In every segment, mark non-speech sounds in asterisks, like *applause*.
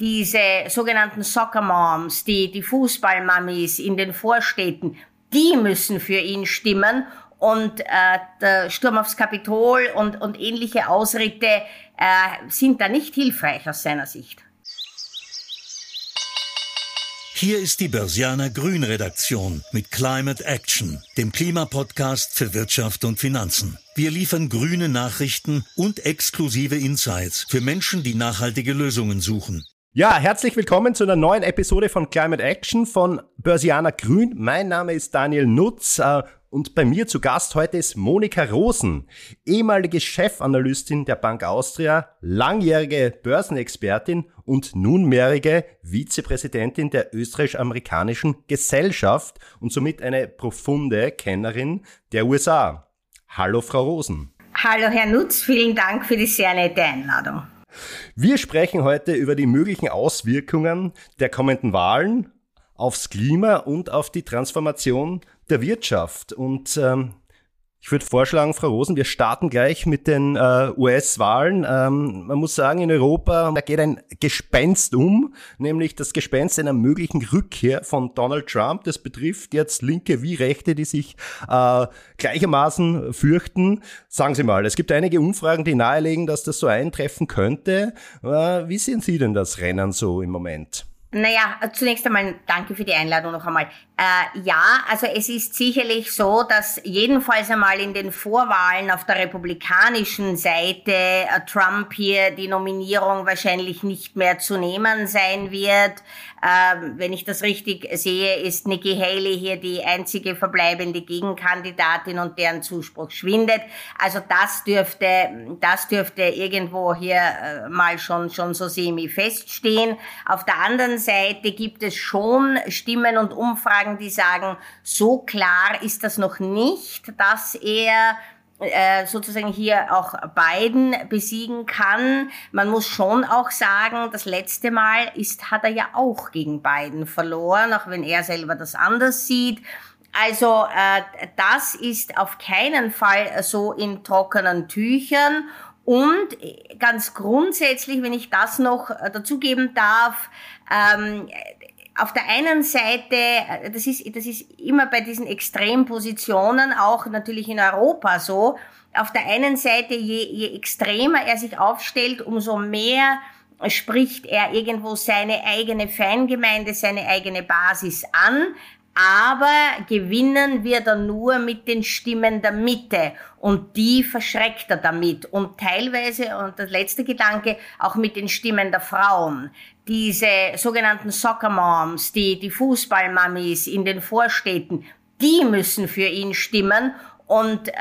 diese sogenannten Soccer Moms, die, die Fußballmammis in den Vorstädten, die müssen für ihn stimmen und äh, der Sturm aufs Kapitol und, und ähnliche Ausritte äh, sind da nicht hilfreich aus seiner Sicht. Hier ist die Börsianer Grün Redaktion mit Climate Action, dem Klimapodcast für Wirtschaft und Finanzen. Wir liefern grüne Nachrichten und exklusive Insights für Menschen, die nachhaltige Lösungen suchen. Ja, herzlich willkommen zu einer neuen Episode von Climate Action von Börsianer Grün. Mein Name ist Daniel Nutz äh, und bei mir zu Gast heute ist Monika Rosen, ehemalige Chefanalystin der Bank Austria, langjährige Börsenexpertin und nunmehrige Vizepräsidentin der österreichisch-amerikanischen Gesellschaft und somit eine profunde Kennerin der USA. Hallo, Frau Rosen. Hallo, Herr Nutz, vielen Dank für die sehr nette Einladung. Wir sprechen heute über die möglichen Auswirkungen der kommenden Wahlen aufs Klima und auf die Transformation der Wirtschaft. Und ähm, ich würde vorschlagen, Frau Rosen, wir starten gleich mit den äh, US-Wahlen. Ähm, man muss sagen, in Europa, da geht ein Gespenst um, nämlich das Gespenst einer möglichen Rückkehr von Donald Trump. Das betrifft jetzt Linke wie Rechte, die sich äh, gleichermaßen fürchten. Sagen Sie mal, es gibt einige Umfragen, die nahelegen, dass das so eintreffen könnte. Äh, wie sehen Sie denn das Rennen so im Moment? Naja, zunächst einmal danke für die Einladung noch einmal. Äh, ja, also es ist sicherlich so, dass jedenfalls einmal in den Vorwahlen auf der republikanischen Seite äh, Trump hier die Nominierung wahrscheinlich nicht mehr zu nehmen sein wird. Ähm, wenn ich das richtig sehe, ist Nikki Haley hier die einzige verbleibende Gegenkandidatin und deren Zuspruch schwindet. Also das dürfte, das dürfte irgendwo hier äh, mal schon, schon so semi feststehen. Auf der anderen Seite gibt es schon Stimmen und Umfragen, die sagen, so klar ist das noch nicht, dass er äh, sozusagen hier auch Biden besiegen kann. Man muss schon auch sagen, das letzte Mal ist, hat er ja auch gegen Biden verloren, auch wenn er selber das anders sieht. Also äh, das ist auf keinen Fall so in trockenen Tüchern. Und ganz grundsätzlich, wenn ich das noch dazugeben darf, ähm, auf der einen Seite, äh, das ist, das ist immer bei diesen Extrempositionen, auch natürlich in Europa so, auf der einen Seite, je, je extremer er sich aufstellt, umso mehr spricht er irgendwo seine eigene Fangemeinde, seine eigene Basis an. Aber gewinnen wird er nur mit den Stimmen der Mitte. Und die verschreckt er damit. Und teilweise, und das letzte Gedanke, auch mit den Stimmen der Frauen. Diese sogenannten Soccer Moms, die, die Fußballmammis in den Vorstädten, die müssen für ihn stimmen und äh,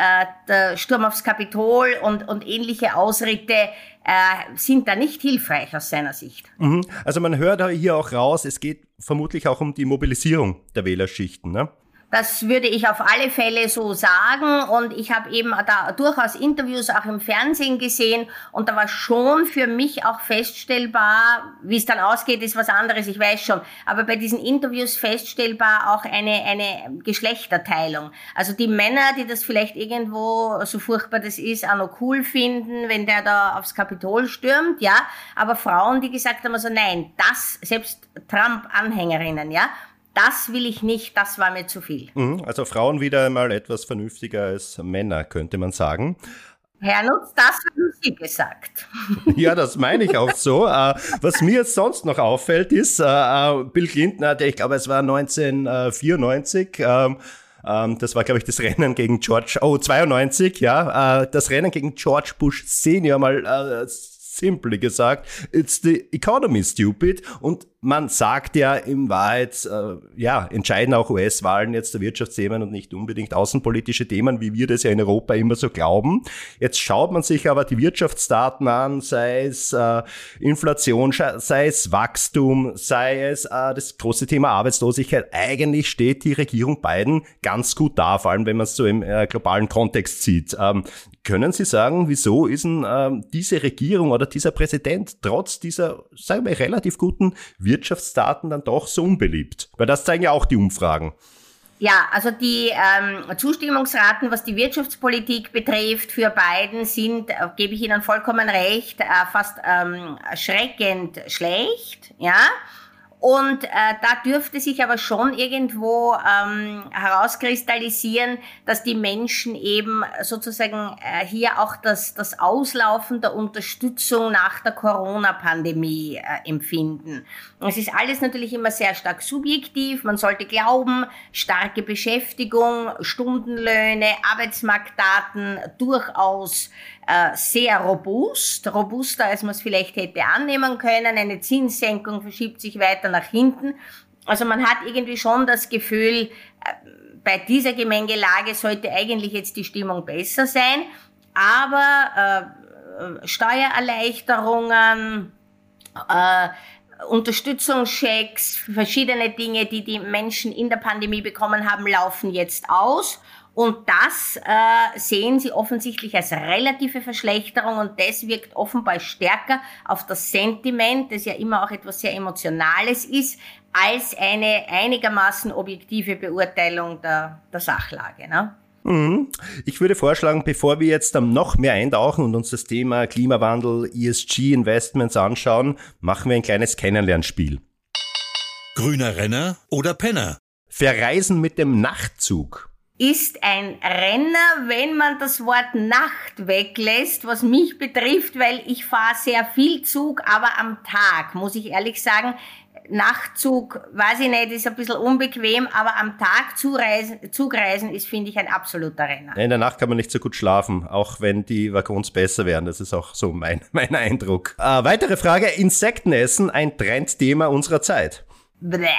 der Sturm aufs Kapitol und, und ähnliche Ausritte äh, sind da nicht hilfreich aus seiner Sicht. Mhm. Also man hört hier auch raus, es geht vermutlich auch um die Mobilisierung der Wählerschichten. Ne? Das würde ich auf alle Fälle so sagen. Und ich habe eben da durchaus Interviews auch im Fernsehen gesehen. Und da war schon für mich auch feststellbar, wie es dann ausgeht, ist was anderes, ich weiß schon. Aber bei diesen Interviews feststellbar auch eine, eine Geschlechterteilung. Also die Männer, die das vielleicht irgendwo, so furchtbar das ist, auch noch cool finden, wenn der da aufs Kapitol stürmt, ja. Aber Frauen, die gesagt haben, also nein, das, selbst Trump-Anhängerinnen, ja, das will ich nicht, das war mir zu viel. Mhm, also Frauen wieder einmal etwas vernünftiger als Männer, könnte man sagen. Herr Nutz, das haben Sie gesagt. *laughs* Ja, das meine ich auch so. Äh, was mir jetzt sonst noch auffällt, ist, äh, äh, Bill Clinton hatte, ich glaube, es war 1994, ähm, ähm, das war, glaube ich, das Rennen gegen George, oh, 92, ja, das Rennen gegen George Bush Senior mal simply gesagt, it's the economy stupid. Und man sagt ja in Wahrheit, äh, ja, entscheiden auch US-Wahlen jetzt der Wirtschaftsthemen und nicht unbedingt außenpolitische Themen, wie wir das ja in Europa immer so glauben. Jetzt schaut man sich aber die Wirtschaftsdaten an, sei es äh, Inflation, sei es Wachstum, sei es äh, das große Thema Arbeitslosigkeit. Eigentlich steht die Regierung Biden ganz gut da, vor allem wenn man es so im äh, globalen Kontext sieht. Ähm, können Sie sagen, wieso ist denn ähm, diese Regierung oder dieser Präsident trotz dieser, sagen wir, relativ guten Wirtschaftsdaten dann doch so unbeliebt? Weil das zeigen ja auch die Umfragen. Ja, also die ähm, Zustimmungsraten, was die Wirtschaftspolitik betrifft, für Biden sind, äh, gebe ich Ihnen vollkommen recht, äh, fast ähm, erschreckend schlecht. Ja. Und äh, da dürfte sich aber schon irgendwo ähm, herauskristallisieren, dass die Menschen eben sozusagen äh, hier auch das, das Auslaufen der Unterstützung nach der Corona-Pandemie äh, empfinden. Es ist alles natürlich immer sehr stark subjektiv. Man sollte glauben, starke Beschäftigung, Stundenlöhne, Arbeitsmarktdaten durchaus äh, sehr robust, robuster als man es vielleicht hätte annehmen können. Eine Zinssenkung verschiebt sich weiter nach hinten. Also man hat irgendwie schon das Gefühl, äh, bei dieser Gemengelage sollte eigentlich jetzt die Stimmung besser sein. Aber äh, Steuererleichterungen, äh, Unterstützungschecks, verschiedene Dinge, die die Menschen in der Pandemie bekommen haben, laufen jetzt aus. Und das äh, sehen sie offensichtlich als relative Verschlechterung und das wirkt offenbar stärker auf das Sentiment, das ja immer auch etwas sehr Emotionales ist, als eine einigermaßen objektive Beurteilung der, der Sachlage. Ne? Mhm. Ich würde vorschlagen, bevor wir jetzt noch mehr eintauchen und uns das Thema Klimawandel, ESG, Investments anschauen, machen wir ein kleines Kennenlernspiel. Grüner Renner oder Penner? Verreisen mit dem Nachtzug ist ein Renner, wenn man das Wort Nacht weglässt, was mich betrifft, weil ich fahre sehr viel Zug, aber am Tag, muss ich ehrlich sagen. Nachtzug, weiß ich nicht, ist ein bisschen unbequem, aber am Tag Zugreisen, Zugreisen ist, finde ich, ein absoluter Renner. In der Nacht kann man nicht so gut schlafen, auch wenn die Waggons besser werden. Das ist auch so mein, *laughs* mein Eindruck. Äh, weitere Frage, Insektenessen, ein Trendthema unserer Zeit. Bläh.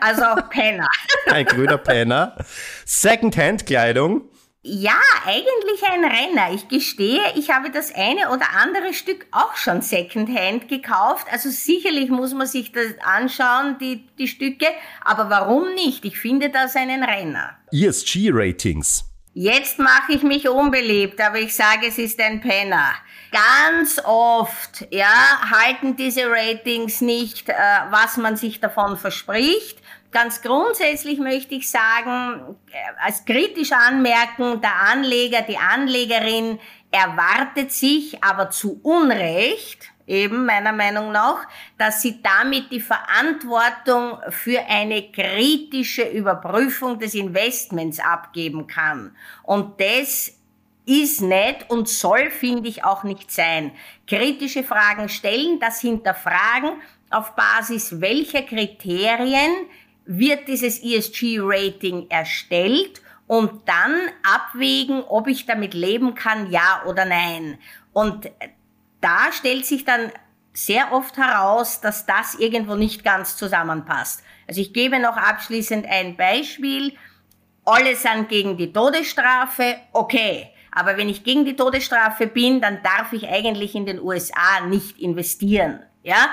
Also Penner. *laughs* ein grüner Penner. Secondhand-Kleidung. Ja, eigentlich ein Renner. Ich gestehe, ich habe das eine oder andere Stück auch schon Secondhand gekauft. Also sicherlich muss man sich das anschauen, die, die Stücke. Aber warum nicht? Ich finde das einen Renner. ESG-Ratings. Jetzt mache ich mich unbeliebt, aber ich sage, es ist ein Penner. Ganz oft, ja, halten diese Ratings nicht, äh, was man sich davon verspricht. Ganz grundsätzlich möchte ich sagen, äh, als kritisch anmerken, der Anleger, die Anlegerin erwartet sich aber zu Unrecht, eben meiner Meinung nach, dass sie damit die Verantwortung für eine kritische Überprüfung des Investments abgeben kann. Und das ist nicht und soll, finde ich, auch nicht sein. Kritische Fragen stellen, das hinterfragen, auf Basis welcher Kriterien wird dieses ESG-Rating erstellt und dann abwägen, ob ich damit leben kann, ja oder nein. Und da stellt sich dann sehr oft heraus, dass das irgendwo nicht ganz zusammenpasst. Also ich gebe noch abschließend ein Beispiel. Alle sind gegen die Todesstrafe, okay. Aber wenn ich gegen die Todesstrafe bin, dann darf ich eigentlich in den USA nicht investieren. Ja?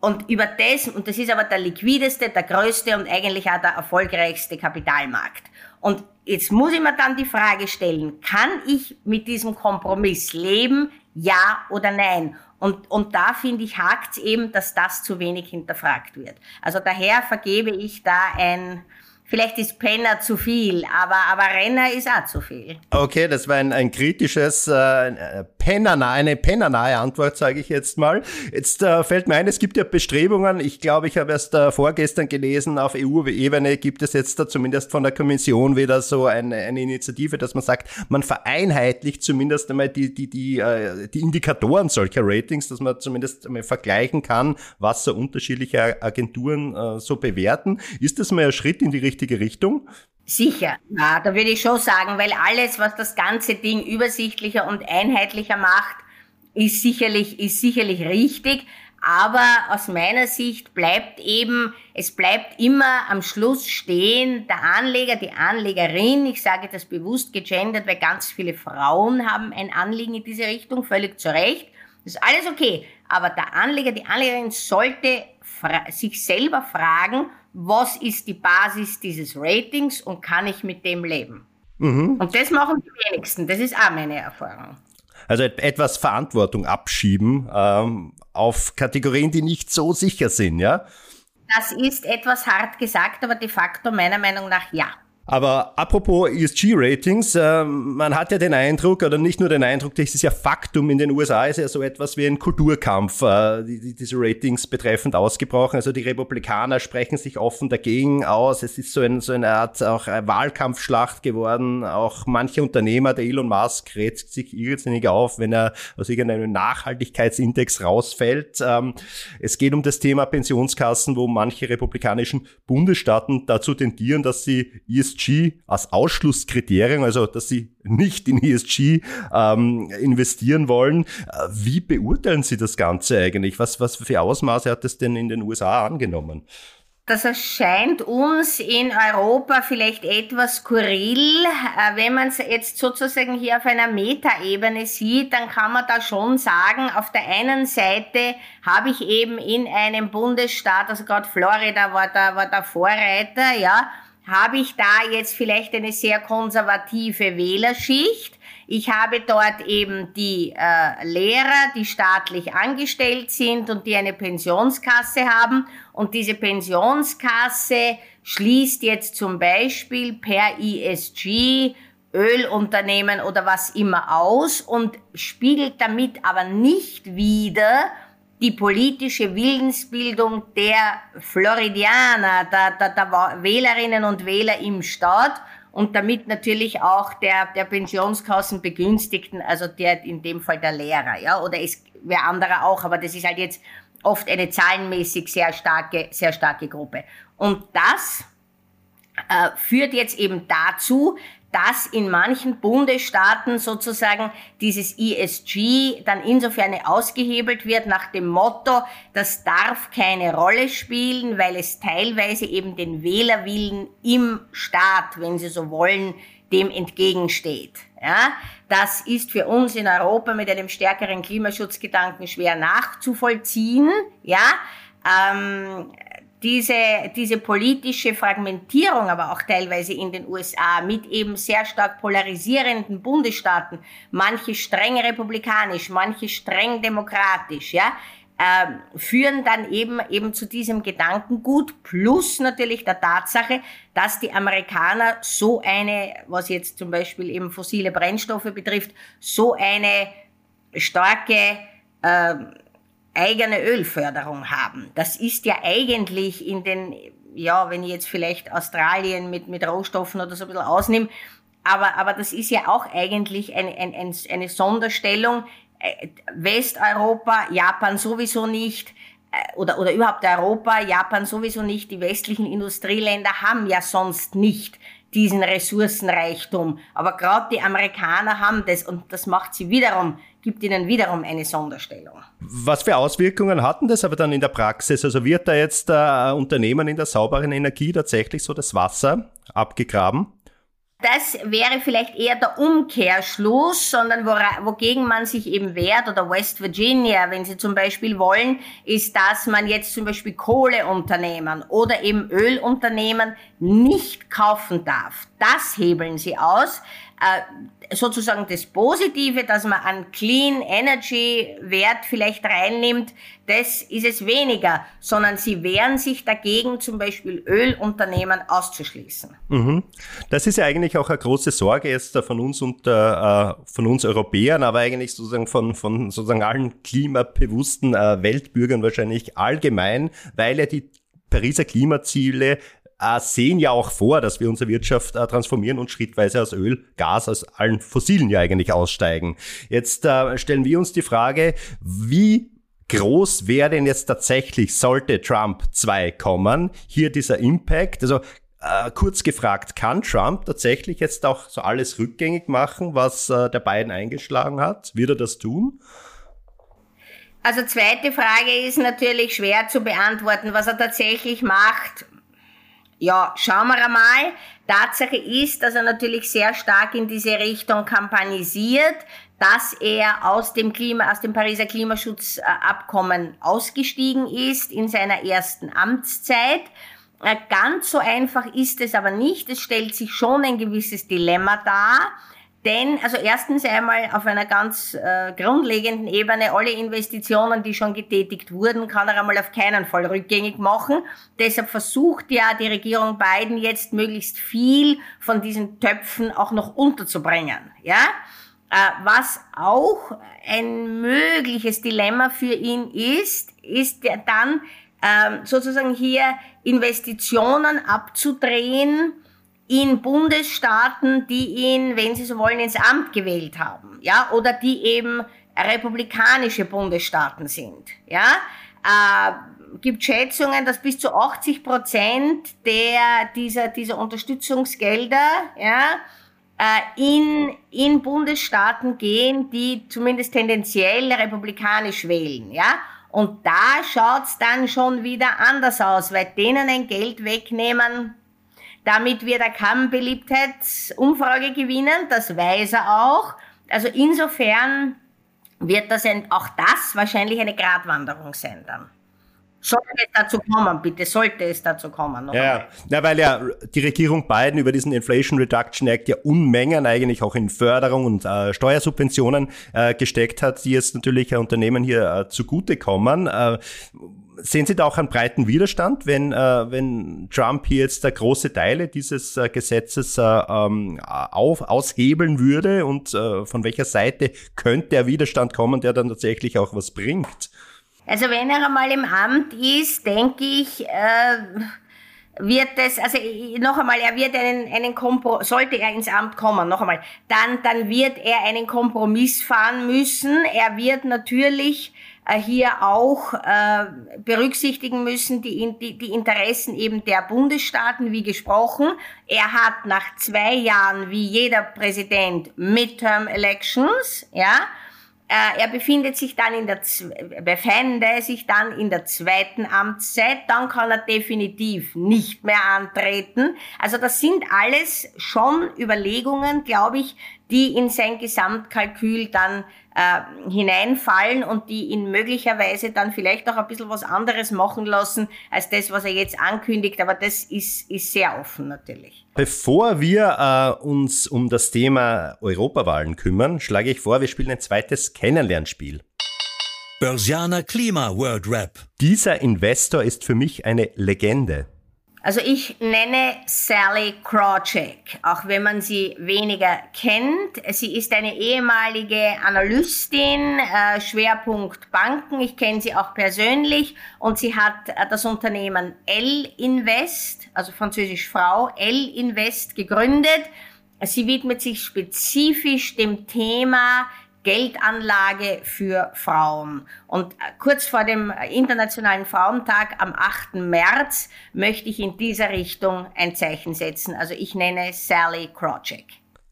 Und über das, und das ist aber der liquideste, der größte und eigentlich auch der erfolgreichste Kapitalmarkt. Und jetzt muss ich mir dann die Frage stellen, kann ich mit diesem Kompromiss leben, ja oder nein? Und, und da finde ich, hakt eben, dass das zu wenig hinterfragt wird. Also daher vergebe ich da ein, Vielleicht ist Penner zu viel, aber, aber Renner ist auch zu viel. Okay, das war ein, ein kritisches, äh, Pennernahe, eine pennernahe Antwort, sage ich jetzt mal. Jetzt äh, fällt mir ein, es gibt ja Bestrebungen, ich glaube, ich habe erst äh, vorgestern gelesen, auf EU-Ebene gibt es jetzt da zumindest von der Kommission wieder so eine, eine Initiative, dass man sagt, man vereinheitlicht zumindest einmal die, die, die, äh, die Indikatoren solcher Ratings, dass man zumindest einmal vergleichen kann, was so unterschiedliche Agenturen äh, so bewerten. Ist das mal ein Schritt in die richtige richtige Richtung? Sicher, ja, da würde ich schon sagen, weil alles, was das ganze Ding übersichtlicher und einheitlicher macht, ist sicherlich, ist sicherlich richtig. Aber aus meiner Sicht bleibt eben, es bleibt immer am Schluss stehen, der Anleger, die Anlegerin, ich sage das bewusst gegendert, weil ganz viele Frauen haben ein Anliegen in diese Richtung, völlig zu Recht. Das ist alles okay. Aber der Anleger, die Anlegerin sollte sich selber fragen, was ist die Basis dieses Ratings und kann ich mit dem leben? Mhm. Und das machen die wenigsten. Das ist auch meine Erfahrung. Also etwas Verantwortung abschieben ähm, auf Kategorien, die nicht so sicher sind, ja? Das ist etwas hart gesagt, aber de facto meiner Meinung nach ja. Aber apropos ESG-Ratings, äh, man hat ja den Eindruck, oder nicht nur den Eindruck, das ist ja Faktum, in den USA ist ja so etwas wie ein Kulturkampf, äh, die, diese Ratings betreffend ausgebrochen. Also die Republikaner sprechen sich offen dagegen aus. Es ist so, ein, so eine Art auch Wahlkampfschlacht geworden. Auch manche Unternehmer, der Elon Musk, rät sich irrsinnig auf, wenn er aus irgendeinem Nachhaltigkeitsindex rausfällt. Ähm, es geht um das Thema Pensionskassen, wo manche republikanischen Bundesstaaten dazu tendieren, dass sie ESG ESG als Ausschlusskriterium, also dass sie nicht in ESG ähm, investieren wollen. Äh, wie beurteilen Sie das Ganze eigentlich? Was, was für Ausmaße hat das denn in den USA angenommen? Das erscheint uns in Europa vielleicht etwas skurril. Äh, wenn man es jetzt sozusagen hier auf einer Metaebene sieht, dann kann man da schon sagen, auf der einen Seite habe ich eben in einem Bundesstaat, also gerade Florida war da, war der Vorreiter, ja, habe ich da jetzt vielleicht eine sehr konservative Wählerschicht. Ich habe dort eben die äh, Lehrer, die staatlich angestellt sind und die eine Pensionskasse haben. Und diese Pensionskasse schließt jetzt zum Beispiel per ESG Ölunternehmen oder was immer aus und spiegelt damit aber nicht wieder, die politische Willensbildung der Floridianer, der, der, der Wählerinnen und Wähler im Staat und damit natürlich auch der, der Pensionskassenbegünstigten, also der, in dem Fall der Lehrer, ja, oder es wer anderer auch, aber das ist halt jetzt oft eine zahlenmäßig sehr starke, sehr starke Gruppe. Und das äh, führt jetzt eben dazu, dass in manchen Bundesstaaten sozusagen dieses ESG dann insofern ausgehebelt wird nach dem Motto, das darf keine Rolle spielen, weil es teilweise eben den Wählerwillen im Staat, wenn Sie so wollen, dem entgegensteht. Ja, das ist für uns in Europa mit einem stärkeren Klimaschutzgedanken schwer nachzuvollziehen. Ja, ähm, diese, diese politische Fragmentierung, aber auch teilweise in den USA mit eben sehr stark polarisierenden Bundesstaaten, manche streng republikanisch, manche streng demokratisch, ja, äh, führen dann eben eben zu diesem Gedankengut plus natürlich der Tatsache, dass die Amerikaner so eine, was jetzt zum Beispiel eben fossile Brennstoffe betrifft, so eine starke äh, eigene Ölförderung haben. Das ist ja eigentlich in den, ja, wenn ich jetzt vielleicht Australien mit, mit Rohstoffen oder so ein bisschen ausnehme, aber, aber das ist ja auch eigentlich eine, eine, eine Sonderstellung. Äh, Westeuropa, Japan sowieso nicht, äh, oder, oder überhaupt Europa, Japan sowieso nicht, die westlichen Industrieländer haben ja sonst nicht diesen Ressourcenreichtum. Aber gerade die Amerikaner haben das und das macht sie wiederum gibt ihnen wiederum eine Sonderstellung. Was für Auswirkungen hatten das aber dann in der Praxis? Also wird da jetzt äh, Unternehmen in der sauberen Energie tatsächlich so das Wasser abgegraben? Das wäre vielleicht eher der Umkehrschluss, sondern wogegen man sich eben wehrt, oder West Virginia, wenn Sie zum Beispiel wollen, ist, dass man jetzt zum Beispiel Kohleunternehmen oder eben Ölunternehmen nicht kaufen darf. Das hebeln Sie aus. Äh, sozusagen das Positive, dass man an Clean Energy Wert vielleicht reinnimmt, das ist es weniger, sondern sie wehren sich dagegen, zum Beispiel Ölunternehmen auszuschließen. Mhm. Das ist ja eigentlich auch eine große Sorge jetzt von uns und äh, von uns Europäern, aber eigentlich sozusagen von, von sozusagen allen klimabewussten äh, Weltbürgern wahrscheinlich allgemein, weil ja die Pariser Klimaziele sehen ja auch vor, dass wir unsere Wirtschaft äh, transformieren und schrittweise aus Öl, Gas, aus allen Fossilen ja eigentlich aussteigen. Jetzt äh, stellen wir uns die Frage, wie groß wäre denn jetzt tatsächlich, sollte Trump 2 kommen, hier dieser Impact? Also äh, kurz gefragt, kann Trump tatsächlich jetzt auch so alles rückgängig machen, was äh, der Biden eingeschlagen hat? Wird er das tun? Also zweite Frage ist natürlich schwer zu beantworten. Was er tatsächlich macht, ja, schauen wir einmal. Tatsache ist, dass er natürlich sehr stark in diese Richtung kampagnisiert, dass er aus dem Klima, aus dem Pariser Klimaschutzabkommen ausgestiegen ist in seiner ersten Amtszeit. Äh, ganz so einfach ist es aber nicht. Es stellt sich schon ein gewisses Dilemma dar. Denn, also erstens einmal auf einer ganz äh, grundlegenden Ebene, alle Investitionen, die schon getätigt wurden, kann er einmal auf keinen Fall rückgängig machen. Deshalb versucht ja die Regierung Biden jetzt möglichst viel von diesen Töpfen auch noch unterzubringen. Ja? Äh, was auch ein mögliches Dilemma für ihn ist, ist ja dann ähm, sozusagen hier Investitionen abzudrehen, in Bundesstaaten, die ihn, wenn Sie so wollen, ins Amt gewählt haben, ja, oder die eben republikanische Bundesstaaten sind, ja, äh, gibt Schätzungen, dass bis zu 80 Prozent der dieser dieser Unterstützungsgelder, ja, äh, in in Bundesstaaten gehen, die zumindest tendenziell republikanisch wählen, ja. Und da schaut's dann schon wieder anders aus, weil denen ein Geld wegnehmen, damit wird er keine Beliebtheitsumfrage gewinnen, das weiß er auch. Also insofern wird das ein, auch das wahrscheinlich eine Gratwanderung sein dann. Sollte es dazu kommen, bitte, sollte es dazu kommen. Ja, ja. ja, weil ja die Regierung Biden über diesen Inflation Reduction Act ja Unmengen eigentlich auch in Förderung und äh, Steuersubventionen äh, gesteckt hat, die jetzt natürlich Unternehmen hier äh, zugutekommen. Äh, sehen Sie da auch einen breiten Widerstand, wenn, äh, wenn Trump hier jetzt da große Teile dieses äh, Gesetzes äh, ähm, auf, aushebeln würde und äh, von welcher Seite könnte der Widerstand kommen, der dann tatsächlich auch was bringt? Also wenn er einmal im Amt ist, denke ich, äh, wird es, also noch einmal, er wird einen, einen Kompro sollte er ins Amt kommen, noch einmal, dann, dann wird er einen Kompromiss fahren müssen. Er wird natürlich äh, hier auch äh, berücksichtigen müssen die, die, die Interessen eben der Bundesstaaten, wie gesprochen. Er hat nach zwei Jahren, wie jeder Präsident, Midterm Elections, ja, äh, er befindet sich dann in der, befände sich dann in der zweiten Amtszeit, dann kann er definitiv nicht mehr antreten. Also das sind alles schon Überlegungen, glaube ich, die in sein Gesamtkalkül dann äh, hineinfallen und die ihn möglicherweise dann vielleicht auch ein bisschen was anderes machen lassen als das, was er jetzt ankündigt. Aber das ist, ist sehr offen natürlich. Bevor wir äh, uns um das Thema Europawahlen kümmern, schlage ich vor, wir spielen ein zweites Kennenlernspiel. Börsianer Klima World Rap. Dieser Investor ist für mich eine Legende. Also ich nenne Sally Krawcheck, auch wenn man sie weniger kennt. Sie ist eine ehemalige Analystin, äh, Schwerpunkt Banken. Ich kenne sie auch persönlich und sie hat äh, das Unternehmen L Invest, also französisch Frau, L Invest gegründet. Sie widmet sich spezifisch dem Thema Geldanlage für Frauen. Und äh, kurz vor dem Internationalen Frauentag am 8. März möchte ich in dieser Richtung ein Zeichen setzen. Also ich nenne Sally Krawcheck.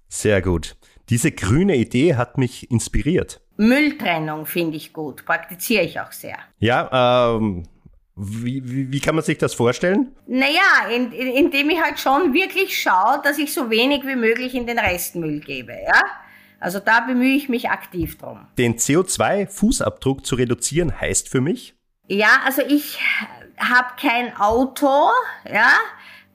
Sehr gut. Diese grüne Idee hat mich inspiriert. Mülltrennung finde ich gut, praktiziere ich auch sehr. Ja, ähm, wie, wie, wie, kann man sich das vorstellen? Naja, in, in, indem ich halt schon wirklich schaue, dass ich so wenig wie möglich in den Restmüll gebe. Ja? Also da bemühe ich mich aktiv drum. Den CO2-Fußabdruck zu reduzieren heißt für mich? Ja, also ich habe kein Auto, ja.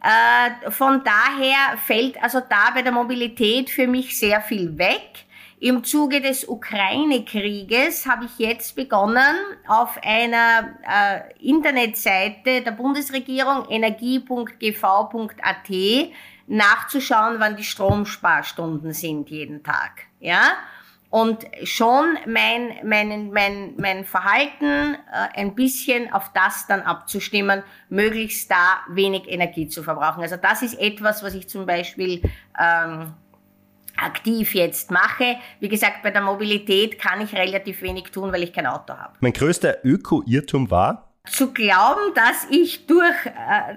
Äh, von daher fällt also da bei der Mobilität für mich sehr viel weg. Im Zuge des Ukraine-Krieges habe ich jetzt begonnen, auf einer äh, Internetseite der Bundesregierung energie.gv.at nachzuschauen, wann die Stromsparstunden sind jeden Tag. Ja? Und schon mein, mein, mein, mein Verhalten äh, ein bisschen auf das dann abzustimmen, möglichst da wenig Energie zu verbrauchen. Also das ist etwas, was ich zum Beispiel ähm, aktiv jetzt mache. Wie gesagt, bei der Mobilität kann ich relativ wenig tun, weil ich kein Auto habe. Mein größter Öko-Irrtum war, zu glauben, dass ich durch, äh,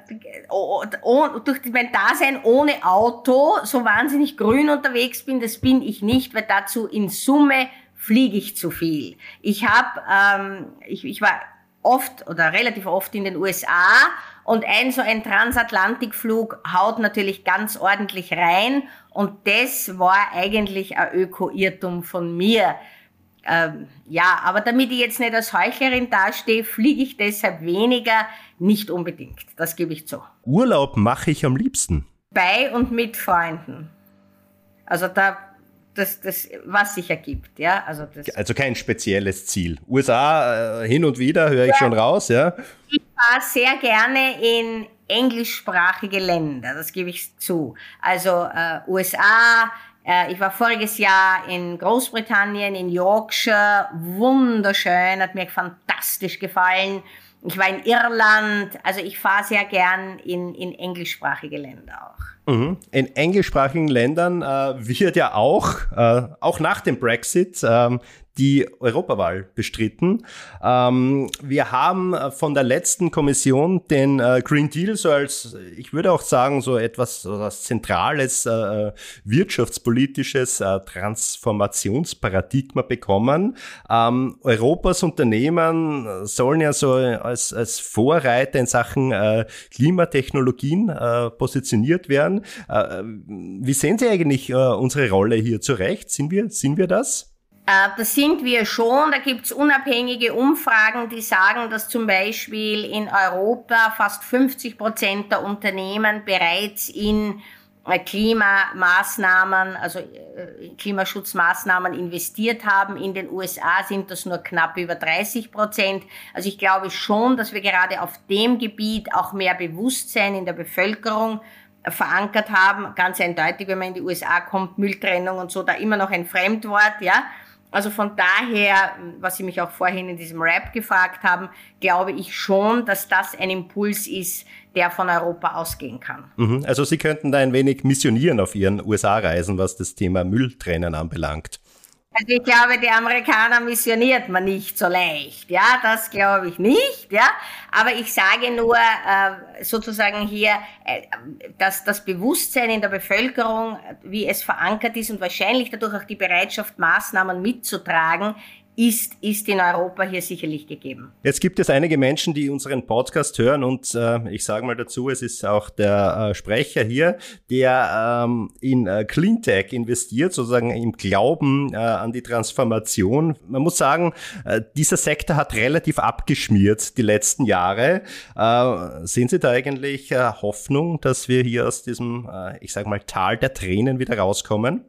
durch mein Dasein ohne Auto so wahnsinnig grün unterwegs bin, das bin ich nicht, weil dazu in Summe fliege ich zu viel. Ich habe, ähm, ich, ich war oft oder relativ oft in den USA und ein so ein Transatlantikflug haut natürlich ganz ordentlich rein und das war eigentlich ein Öko-Irrtum von mir. Ähm, ja, aber damit ich jetzt nicht als Heuchlerin dastehe, fliege ich deshalb weniger, nicht unbedingt. Das gebe ich zu. Urlaub mache ich am liebsten. Bei und mit Freunden. Also da das, das, was sich ergibt, ja. Also, das also kein spezielles Ziel. USA äh, hin und wieder höre ich ja. schon raus, ja. Ich fahre sehr gerne in englischsprachige Länder, das gebe ich zu. Also äh, USA, ich war voriges Jahr in Großbritannien, in Yorkshire, wunderschön, hat mir fantastisch gefallen. Ich war in Irland, also ich fahre sehr gern in, in englischsprachige Länder auch. Mhm. In englischsprachigen Ländern äh, wird ja auch, äh, auch nach dem Brexit, äh, die Europawahl bestritten. Ähm, wir haben äh, von der letzten Kommission den äh, Green Deal so als, ich würde auch sagen, so etwas so zentrales äh, wirtschaftspolitisches äh, Transformationsparadigma bekommen. Ähm, Europas Unternehmen sollen ja so als, als Vorreiter in Sachen äh, Klimatechnologien äh, positioniert werden. Wie sehen Sie eigentlich unsere Rolle hier zurecht? Sind wir, sind wir das? Äh, das sind wir schon. Da gibt es unabhängige Umfragen, die sagen, dass zum Beispiel in Europa fast 50 Prozent der Unternehmen bereits in äh, Klimamaßnahmen, also äh, Klimaschutzmaßnahmen investiert haben. In den USA sind das nur knapp über 30 Prozent. Also ich glaube schon, dass wir gerade auf dem Gebiet auch mehr Bewusstsein in der Bevölkerung verankert haben. Ganz eindeutig, wenn man in die USA kommt, Mülltrennung und so, da immer noch ein Fremdwort, ja. Also von daher, was Sie mich auch vorhin in diesem Rap gefragt haben, glaube ich schon, dass das ein Impuls ist, der von Europa ausgehen kann. Mhm. Also Sie könnten da ein wenig missionieren auf Ihren USA-Reisen, was das Thema Mülltrennen anbelangt. Also ich glaube, die Amerikaner missioniert man nicht so leicht. Ja, das glaube ich nicht. Ja, aber ich sage nur äh, sozusagen hier, äh, dass das Bewusstsein in der Bevölkerung, wie es verankert ist und wahrscheinlich dadurch auch die Bereitschaft, Maßnahmen mitzutragen, ist, ist in Europa hier sicherlich gegeben. Jetzt gibt es einige Menschen, die unseren Podcast hören und äh, ich sage mal dazu, es ist auch der äh, Sprecher hier, der ähm, in äh, Cleantech investiert, sozusagen im Glauben äh, an die Transformation. Man muss sagen, äh, dieser Sektor hat relativ abgeschmiert die letzten Jahre. Äh, sehen Sie da eigentlich äh, Hoffnung, dass wir hier aus diesem, äh, ich sage mal, Tal der Tränen wieder rauskommen?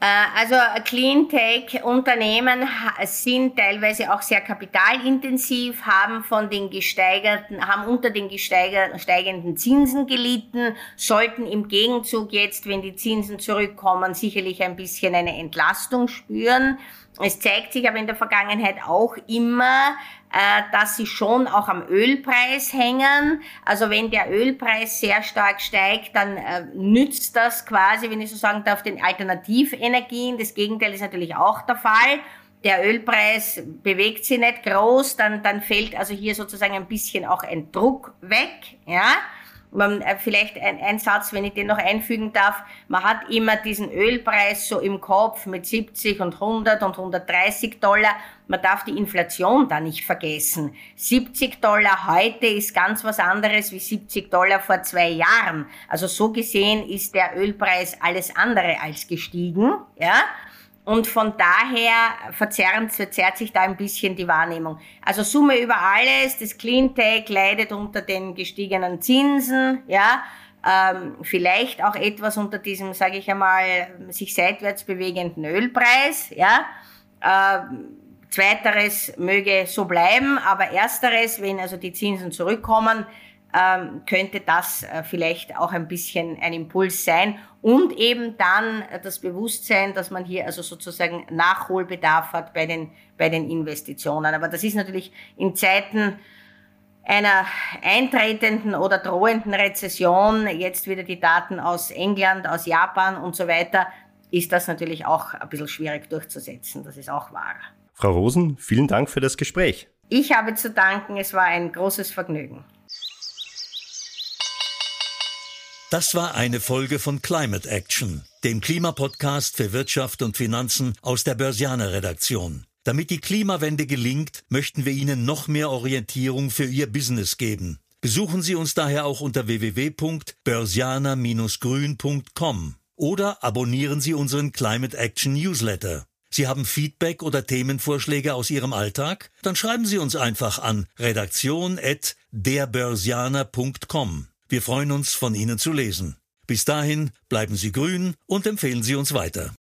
Äh, also Cleantech-Unternehmen sind teilweise auch sehr kapitalintensiv, haben von den gesteigerten, haben unter den steigenden Zinsen gelitten, sollten im Gegenzug jetzt, wenn die Zinsen zurückkommen, sicherlich ein bisschen eine Entlastung spüren. Es zeigt sich aber in der Vergangenheit auch immer, äh, dass sie schon auch am Ölpreis hängen. Also wenn der Ölpreis sehr stark steigt, dann äh, nützt das quasi, wenn ich so sagen darf, den Alternativenergien. Das Gegenteil ist natürlich auch der Fall. Der Ölpreis bewegt sich nicht groß, dann, dann fällt also hier sozusagen ein bisschen auch ein Druck weg, ja. Man, äh, vielleicht ein, ein Satz, wenn ich den noch einfügen darf. Man hat immer diesen Ölpreis so im Kopf mit 70 und 100 und 130 Dollar. Man darf die Inflation da nicht vergessen. 70 Dollar heute ist ganz was anderes wie 70 Dollar vor zwei Jahren. Also so gesehen ist der Ölpreis alles andere als gestiegen, ja. Und von daher verzerrt, verzerrt sich da ein bisschen die Wahrnehmung. Also Summe über alles, das Cleantech leidet unter den gestiegenen Zinsen, ja, ähm, vielleicht auch etwas unter diesem, sage ich einmal, sich seitwärts bewegenden Ölpreis, ja. Ähm, zweiteres möge so bleiben, aber ersteres, wenn also die Zinsen zurückkommen, könnte das äh, vielleicht auch ein bisschen ein Impuls sein und eben dann das Bewusstsein, dass man hier also sozusagen Nachholbedarf hat bei den, bei den Investitionen. Aber das ist natürlich in Zeiten einer eintretenden oder drohenden Rezession, jetzt wieder die Daten aus England, aus Japan und so weiter, ist das natürlich auch ein bisschen schwierig durchzusetzen. Das ist auch wahr. Frau Rosen, vielen Dank für das Gespräch. Ich habe zu danken, es war ein großes Vergnügen. Das war eine Folge von Climate Action, dem Klimapodcast für Wirtschaft und Finanzen aus der Börsianer Redaktion. Damit die Klimawende gelingt, möchten wir Ihnen noch mehr Orientierung für Ihr Business geben. Besuchen Sie uns daher auch unter www.börsianer-grün.com oder abonnieren Sie unseren Climate Action Newsletter. Sie haben Feedback oder Themenvorschläge aus Ihrem Alltag? Dann schreiben Sie uns einfach an redaktion@derbörsianer.com. Wir freuen uns, von Ihnen zu lesen. Bis dahin bleiben Sie grün und empfehlen Sie uns weiter.